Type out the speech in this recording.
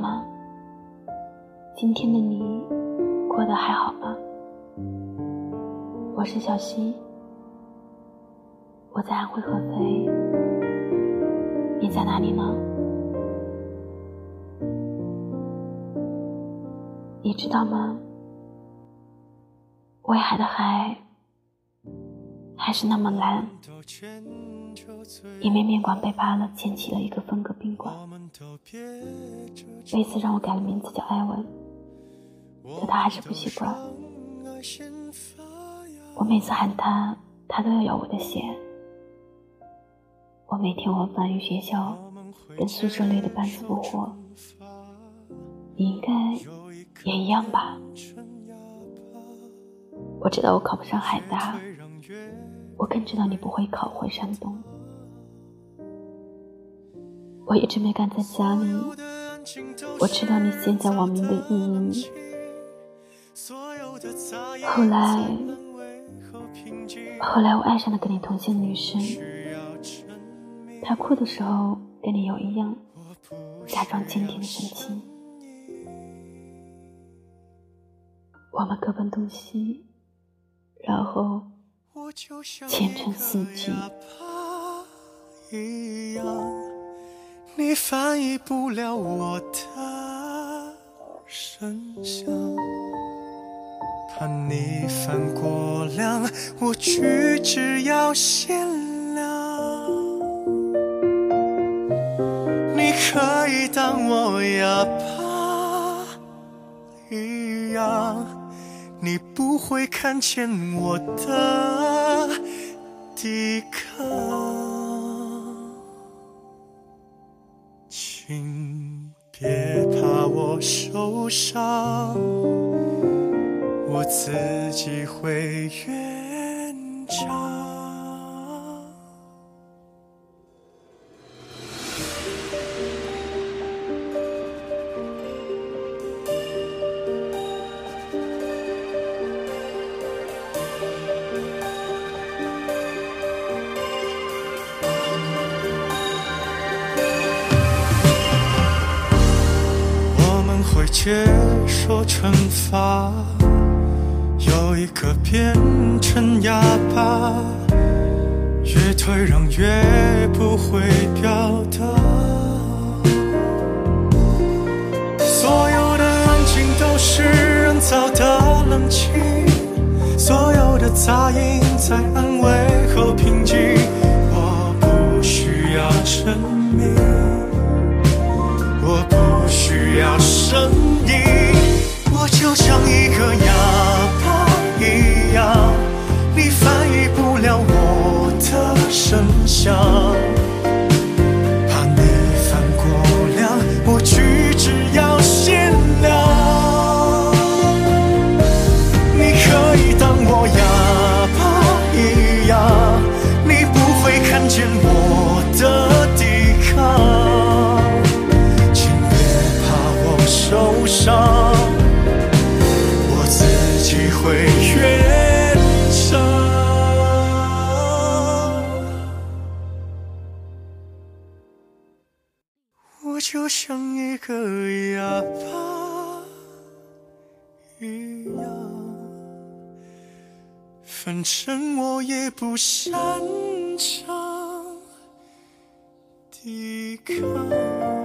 吗？今天的你过得还好吗？我是小溪，我在安徽合肥，你在哪里呢？你知道吗？威海的海还是那么蓝，因为面馆被扒了，建起了一个分隔宾馆。贝斯让我改了名字叫艾文，可他还是不习惯。我每次喊他，他都要咬我的鞋。我每天往返于学校跟宿舍里的半死不活，你应该也一样吧？我知道我考不上海大，我更知道你不会考回山东。我一直没敢在家里，我知道你现在网名的意义。后来。后来我爱上了跟你同姓的女生，她哭的时候跟你有一样，假装坚定的神情。我们各奔东西，然后前程似锦。你翻译不了我的声响。怕你犯过量，我举止要限量。你可以当我哑巴一样，你不会看见我的抵抗。请别怕我受伤。我自己会圆场。接受惩罚。有一个变成哑巴，越退让越不会表达。所有的安静都是人造的冷清，所有的杂音在安慰和平静。我不需要证明，我不需要声的声响。怕你犯过量，我举止要限量。你可以当我哑巴一样，你不会看见我的抵抗。请别怕我受伤，我自己会。就像一个哑巴一样，反正我也不擅长抵抗。